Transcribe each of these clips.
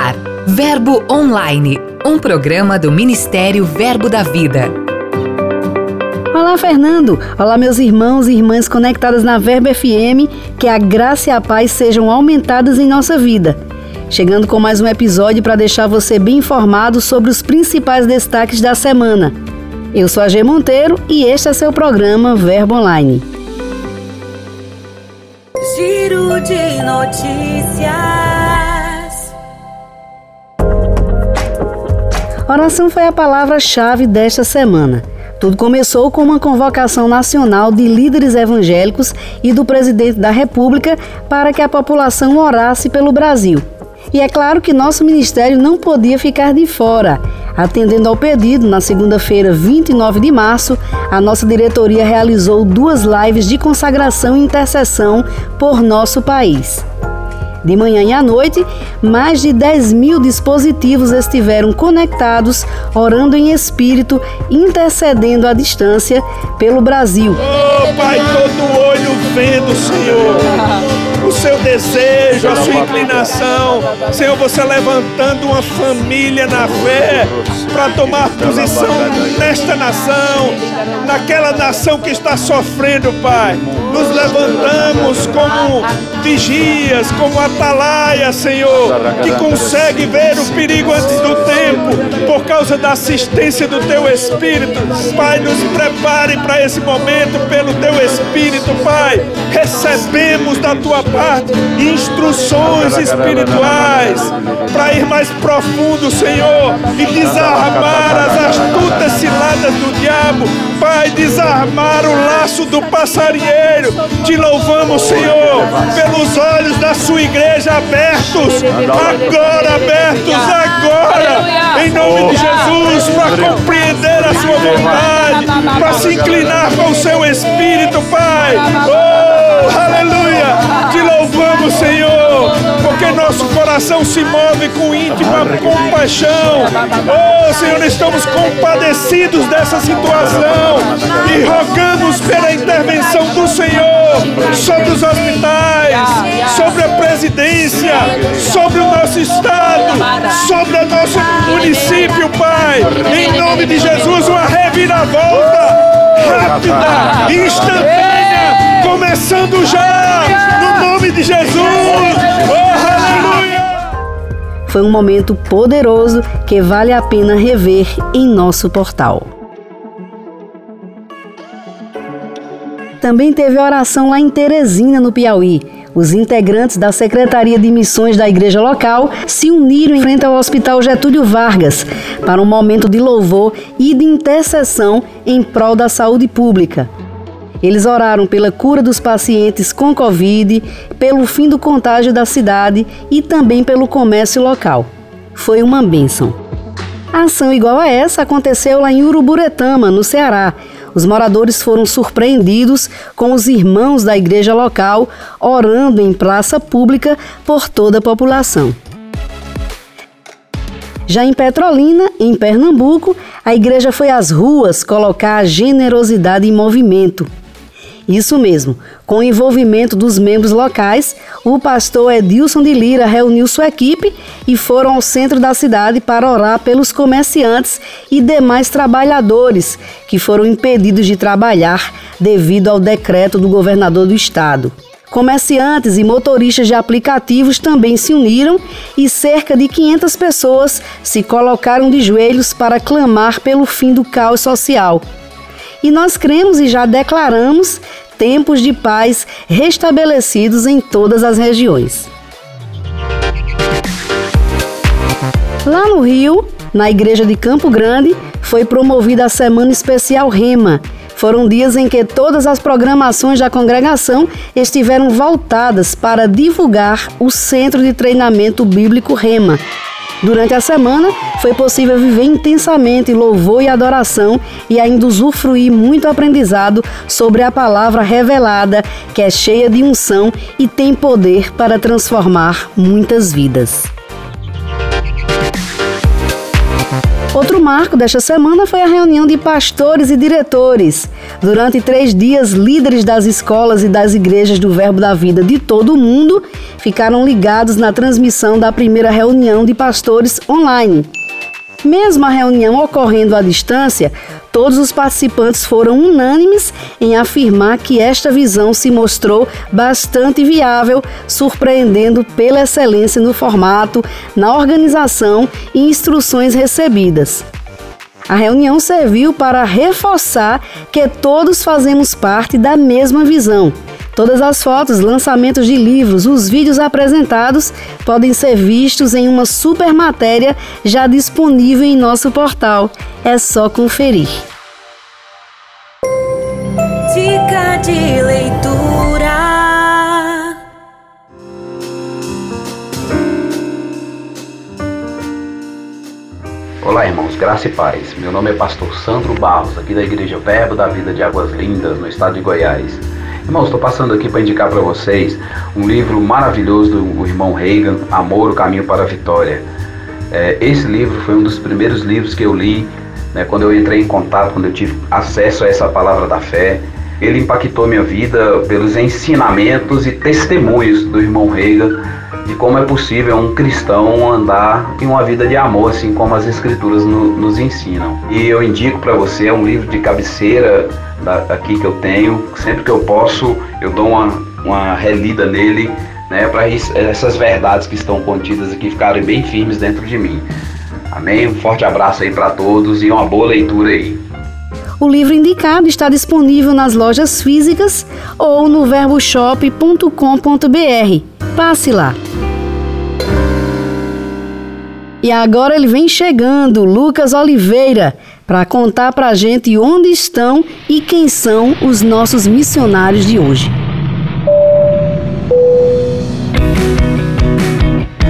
ar, Verbo Online, um programa do Ministério Verbo da Vida. Olá, Fernando. Olá, meus irmãos e irmãs conectadas na Verbo FM. Que a graça e a paz sejam aumentadas em nossa vida. Chegando com mais um episódio para deixar você bem informado sobre os principais destaques da semana. Eu sou a G Monteiro e este é seu programa Verbo Online. Giro de notícias. Oração foi a palavra-chave desta semana. Tudo começou com uma convocação nacional de líderes evangélicos e do presidente da República para que a população orasse pelo Brasil. E é claro que nosso ministério não podia ficar de fora. Atendendo ao pedido, na segunda-feira, 29 de março, a nossa diretoria realizou duas lives de consagração e intercessão por nosso país. De manhã e à noite, mais de 10 mil dispositivos estiveram conectados, orando em espírito, intercedendo à distância pelo Brasil. Oh, Pai, todo olho vendo, Senhor o seu desejo, a sua inclinação. Senhor, você levantando uma família na fé para tomar posição nesta nação, naquela nação que está sofrendo, Pai. Nos levantamos como vigias, como atalaia, Senhor, que consegue ver o perigo antes do tempo, por causa da assistência do Teu Espírito. Pai, nos prepare para esse momento pelo Teu Espírito, Pai. Recebemos da Tua instruções espirituais para ir mais profundo, Senhor, e desarmar as astutas ciladas do diabo. Pai, desarmar o laço do passarinheiro. Te louvamos, Senhor, pelos olhos da sua igreja abertos, agora abertos, agora, em nome de Jesus, para compreender a sua vontade, para se inclinar com o seu espírito, Pai. Oh, aleluia! Te louvamos, Senhor, porque nosso coração se move com íntima compaixão. Oh, Senhor, estamos compadecidos dessa situação e rogamos pela intervenção do Senhor sobre os hospitais, sobre a presidência, sobre o nosso estado, sobre o nosso município, Pai. Em nome de Jesus, uma reviravolta rápida, instantânea, começando já, no nome de Jesus. Oh, aleluia! Foi um momento poderoso que vale a pena rever em nosso portal. Também teve oração lá em Teresina, no Piauí. Os integrantes da Secretaria de Missões da igreja local se uniram em frente ao Hospital Getúlio Vargas para um momento de louvor e de intercessão em prol da saúde pública. Eles oraram pela cura dos pacientes com Covid, pelo fim do contágio da cidade e também pelo comércio local. Foi uma bênção. A ação igual a essa aconteceu lá em Uruburetama, no Ceará. Os moradores foram surpreendidos com os irmãos da igreja local orando em praça pública por toda a população. Já em Petrolina, em Pernambuco, a igreja foi às ruas colocar a generosidade em movimento. Isso mesmo, com o envolvimento dos membros locais, o pastor Edilson de Lira reuniu sua equipe e foram ao centro da cidade para orar pelos comerciantes e demais trabalhadores que foram impedidos de trabalhar devido ao decreto do governador do estado. Comerciantes e motoristas de aplicativos também se uniram e cerca de 500 pessoas se colocaram de joelhos para clamar pelo fim do caos social. E nós cremos e já declaramos tempos de paz restabelecidos em todas as regiões. Lá no Rio, na igreja de Campo Grande, foi promovida a Semana Especial Rema. Foram dias em que todas as programações da congregação estiveram voltadas para divulgar o Centro de Treinamento Bíblico Rema, Durante a semana, foi possível viver intensamente louvor e adoração e ainda usufruir muito aprendizado sobre a palavra revelada, que é cheia de unção e tem poder para transformar muitas vidas. Outro marco desta semana foi a reunião de pastores e diretores. Durante três dias, líderes das escolas e das igrejas do Verbo da Vida de todo o mundo ficaram ligados na transmissão da primeira reunião de pastores online. Mesmo a reunião ocorrendo à distância, todos os participantes foram unânimes em afirmar que esta visão se mostrou bastante viável, surpreendendo pela excelência no formato, na organização e instruções recebidas. A reunião serviu para reforçar que todos fazemos parte da mesma visão Todas as fotos, lançamentos de livros, os vídeos apresentados podem ser vistos em uma super matéria já disponível em nosso portal. É só conferir. Dica de leitura. Olá, irmãos, graça e paz. Meu nome é Pastor Sandro Barros, aqui da Igreja Verbo da Vida de Águas Lindas, no estado de Goiás. Irmãos, estou passando aqui para indicar para vocês um livro maravilhoso do irmão Reagan, Amor, o Caminho para a Vitória. É, esse livro foi um dos primeiros livros que eu li né, quando eu entrei em contato, quando eu tive acesso a essa palavra da fé. Ele impactou minha vida pelos ensinamentos e testemunhos do irmão Reagan de como é possível um cristão andar em uma vida de amor, assim como as escrituras no, nos ensinam. E eu indico para você, é um livro de cabeceira aqui que eu tenho. Sempre que eu posso, eu dou uma, uma relida nele, né, para essas verdades que estão contidas aqui ficarem bem firmes dentro de mim. Amém? Um forte abraço aí para todos e uma boa leitura aí. O livro indicado está disponível nas lojas físicas ou no verboshop.com.br. Passe lá. E agora ele vem chegando, Lucas Oliveira para contar para a gente onde estão e quem são os nossos missionários de hoje.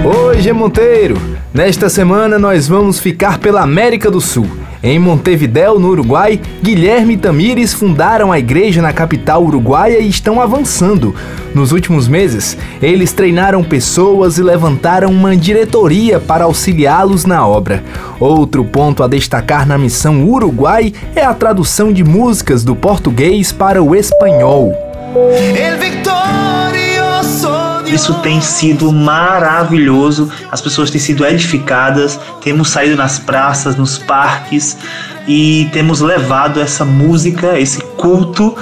Oi, G Monteiro! Nesta semana nós vamos ficar pela América do Sul. Em Montevidéu, no Uruguai, Guilherme e Tamires fundaram a igreja na capital uruguaia e estão avançando. Nos últimos meses, eles treinaram pessoas e levantaram uma diretoria para auxiliá-los na obra. Outro ponto a destacar na missão Uruguai é a tradução de músicas do português para o espanhol. Isso tem sido maravilhoso. As pessoas têm sido edificadas. Temos saído nas praças, nos parques e temos levado essa música, esse culto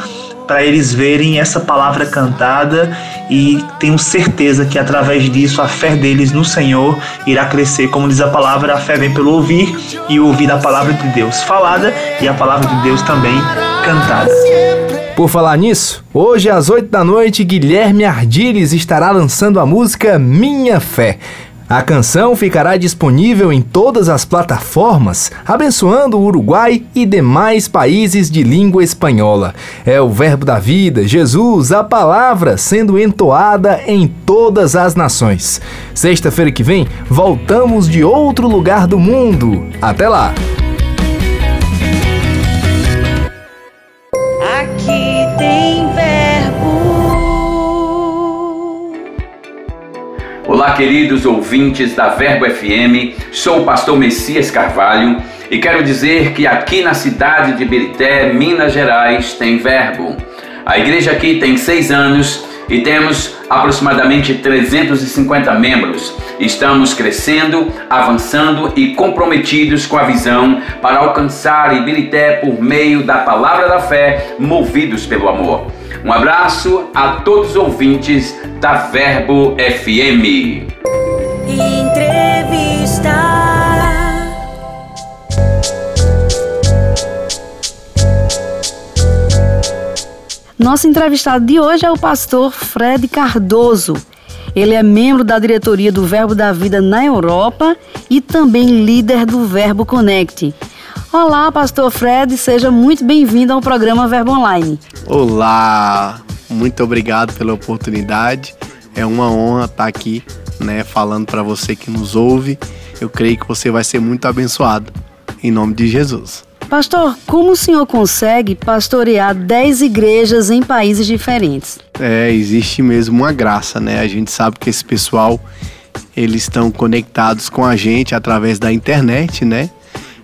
para eles verem essa palavra cantada e tenho certeza que através disso a fé deles no Senhor irá crescer. Como diz a palavra, a fé vem pelo ouvir e ouvir a palavra de Deus falada e a palavra de Deus também cantada. Por falar nisso, hoje às 8 da noite, Guilherme Ardiles estará lançando a música Minha Fé. A canção ficará disponível em todas as plataformas, abençoando o Uruguai e demais países de língua espanhola. É o Verbo da Vida, Jesus, a palavra sendo entoada em todas as nações. Sexta-feira que vem, voltamos de outro lugar do mundo. Até lá! Olá, queridos ouvintes da Verbo FM, sou o pastor Messias Carvalho e quero dizer que aqui na cidade de Birité, Minas Gerais, tem Verbo. A igreja aqui tem seis anos e temos aproximadamente 350 membros. Estamos crescendo, avançando e comprometidos com a visão para alcançar Ibirité por meio da palavra da fé, movidos pelo amor. Um abraço a todos os ouvintes da Verbo FM. Nosso entrevistado de hoje é o pastor Fred Cardoso. Ele é membro da diretoria do Verbo da Vida na Europa e também líder do Verbo Connect. Olá, pastor Fred, seja muito bem-vindo ao programa Verbo Online. Olá, muito obrigado pela oportunidade. É uma honra estar aqui, né, falando para você que nos ouve. Eu creio que você vai ser muito abençoado. Em nome de Jesus. Pastor, como o senhor consegue pastorear 10 igrejas em países diferentes? É, existe mesmo uma graça, né? A gente sabe que esse pessoal eles estão conectados com a gente através da internet, né?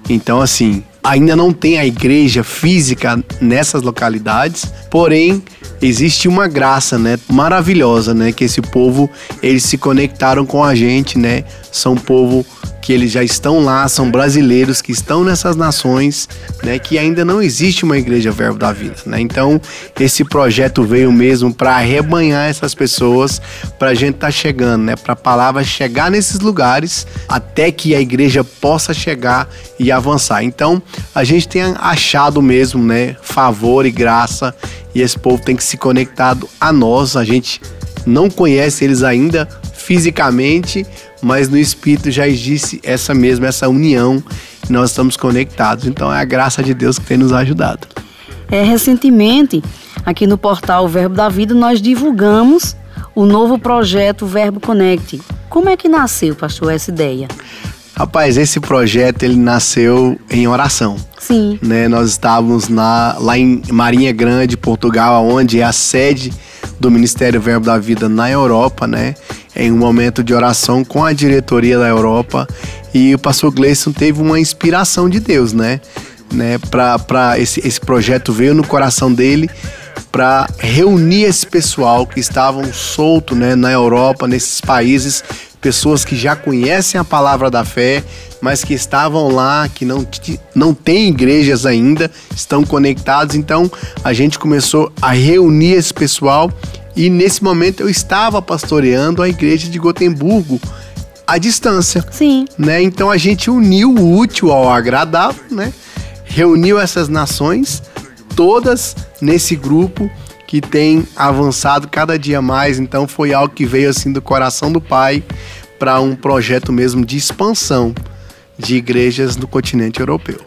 Então, assim, ainda não tem a igreja física nessas localidades, porém existe uma graça, né, maravilhosa, né, que esse povo eles se conectaram com a gente, né? São povo que eles já estão lá, são brasileiros que estão nessas nações, né, que ainda não existe uma igreja Verbo da Vida, né? Então, esse projeto veio mesmo para arrebanhar essas pessoas, para a gente estar tá chegando, né, para a palavra chegar nesses lugares até que a igreja possa chegar e avançar. Então, a gente tem achado mesmo, né, favor e graça e esse povo tem que se conectado a nós. A gente não conhece eles ainda fisicamente, mas no espírito já existe essa mesma, essa união, e nós estamos conectados. Então é a graça de Deus que tem nos ajudado. É, recentemente, aqui no portal Verbo da Vida, nós divulgamos o novo projeto Verbo Connect. Como é que nasceu, pastor, essa ideia? Rapaz, esse projeto ele nasceu em oração. Sim. Né? Nós estávamos na, lá em Marinha Grande, Portugal, onde é a sede do Ministério Verbo da Vida na Europa, né? Em um momento de oração com a diretoria da Europa e o pastor Gleison teve uma inspiração de Deus, né? né? Para esse, esse projeto veio no coração dele para reunir esse pessoal que estavam solto, né, na Europa, nesses países pessoas que já conhecem a palavra da fé, mas que estavam lá, que não, não têm igrejas ainda, estão conectados. Então a gente começou a reunir esse pessoal e nesse momento eu estava pastoreando a igreja de Gotemburgo à distância. Sim. Né? Então a gente uniu o útil ao agradável, né? Reuniu essas nações todas nesse grupo que tem avançado cada dia mais. Então foi algo que veio assim do coração do Pai para um projeto mesmo de expansão de igrejas no continente europeu.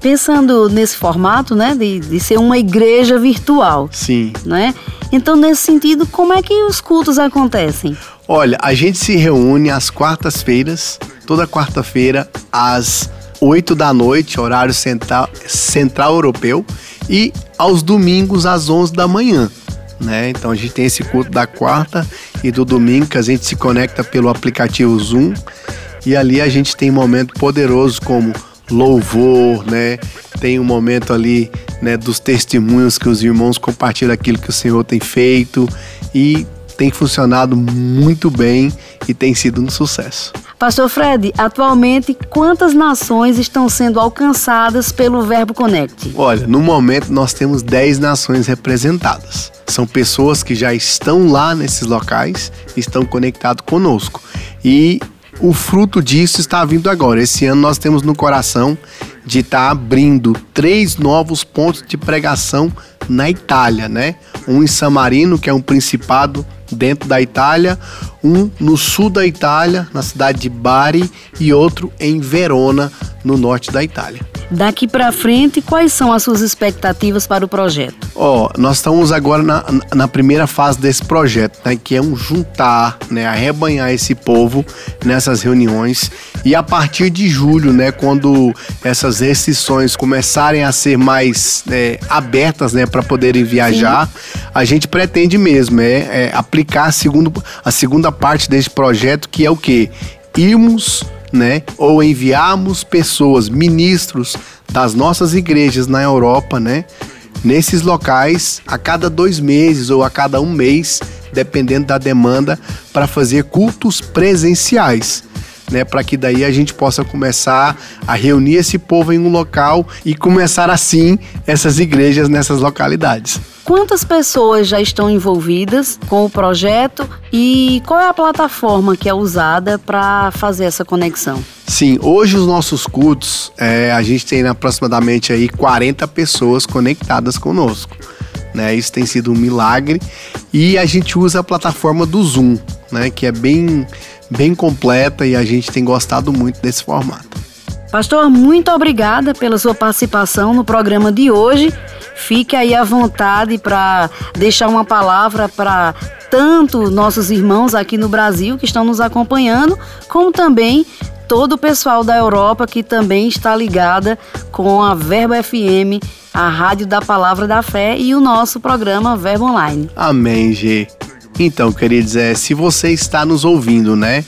Pensando nesse formato, né, de, de ser uma igreja virtual. Sim. Né? Então, nesse sentido, como é que os cultos acontecem? Olha, a gente se reúne às quartas-feiras, toda quarta-feira, às 8 da noite, horário central, central europeu, e aos domingos às 11 da manhã. Né? Então a gente tem esse culto da quarta e do domingo que a gente se conecta pelo aplicativo Zoom e ali a gente tem um momento poderoso como louvor, né? Tem um momento ali, né, dos testemunhos que os irmãos compartilham aquilo que o Senhor tem feito e tem funcionado muito bem e tem sido um sucesso. Pastor Fred, atualmente quantas nações estão sendo alcançadas pelo Verbo Connect? Olha, no momento nós temos 10 nações representadas. São pessoas que já estão lá nesses locais, estão conectados conosco. E o fruto disso está vindo agora. Esse ano nós temos no coração de estar tá abrindo três novos pontos de pregação na Itália, né? Um em San Marino, que é um principado dentro da Itália, um no sul da Itália, na cidade de Bari, e outro em Verona, no norte da Itália. Daqui para frente, quais são as suas expectativas para o projeto? Ó, oh, nós estamos agora na, na primeira fase desse projeto, né, que é um juntar, né, arrebanhar esse povo nessas reuniões e a partir de julho, né, quando essas restrições começarem a ser mais é, abertas, né, para poderem viajar, Sim. a gente pretende mesmo é, é aplicar a, segundo, a segunda parte desse projeto, que é o que irmos né? Ou enviarmos pessoas, ministros das nossas igrejas na Europa, né? Nesses locais, a cada dois meses ou a cada um mês, dependendo da demanda, para fazer cultos presenciais. Né, para que daí a gente possa começar a reunir esse povo em um local e começar assim essas igrejas nessas localidades. Quantas pessoas já estão envolvidas com o projeto e qual é a plataforma que é usada para fazer essa conexão? Sim, hoje os nossos cultos, é, a gente tem aproximadamente aí 40 pessoas conectadas conosco. Né? Isso tem sido um milagre e a gente usa a plataforma do Zoom, né? que é bem, bem completa e a gente tem gostado muito desse formato. Pastor, muito obrigada pela sua participação no programa de hoje Fique aí à vontade para deixar uma palavra para tanto nossos irmãos aqui no Brasil que estão nos acompanhando, como também todo o pessoal da Europa que também está ligada com a Verbo FM, a Rádio da Palavra da Fé e o nosso programa Verbo Online. Amém, G. Então, queridos, é, se você está nos ouvindo, né?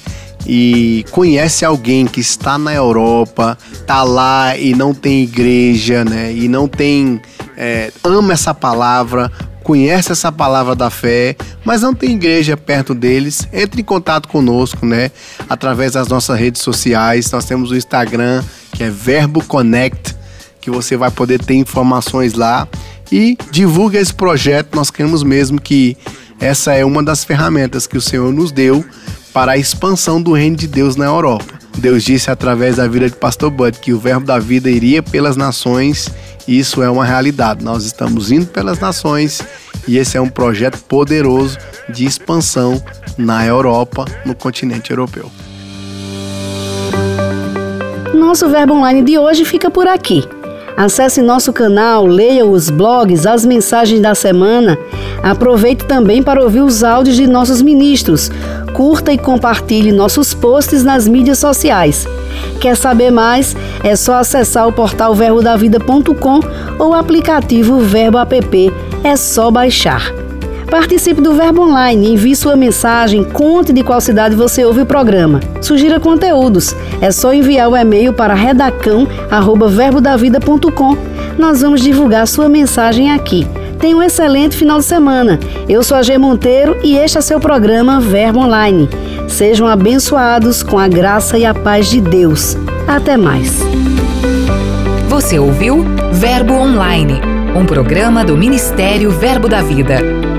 e conhece alguém que está na Europa, tá lá e não tem igreja, né? E não tem é, ama essa palavra, conhece essa palavra da fé, mas não tem igreja perto deles, entre em contato conosco, né? Através das nossas redes sociais. Nós temos o Instagram, que é Verbo Connect, que você vai poder ter informações lá e divulga esse projeto. Nós queremos mesmo que essa é uma das ferramentas que o Senhor nos deu para a expansão do reino de Deus na Europa. Deus disse através da vida de Pastor Bud que o verbo da vida iria pelas nações, e isso é uma realidade. Nós estamos indo pelas nações e esse é um projeto poderoso de expansão na Europa, no continente europeu. Nosso verbo online de hoje fica por aqui. Acesse nosso canal, leia os blogs, as mensagens da semana. Aproveite também para ouvir os áudios de nossos ministros. Curta e compartilhe nossos posts nas mídias sociais. Quer saber mais? É só acessar o portal verbodavida.com ou o aplicativo Verbo App. É só baixar. Participe do Verbo Online, envie sua mensagem, conte de qual cidade você ouve o programa. Sugira conteúdos. É só enviar o e-mail para redacão@verbodavida.com. Nós vamos divulgar sua mensagem aqui. Tenha um excelente final de semana. Eu sou a G Monteiro e este é seu programa Verbo Online. Sejam abençoados com a graça e a paz de Deus. Até mais. Você ouviu Verbo Online, um programa do Ministério Verbo da Vida.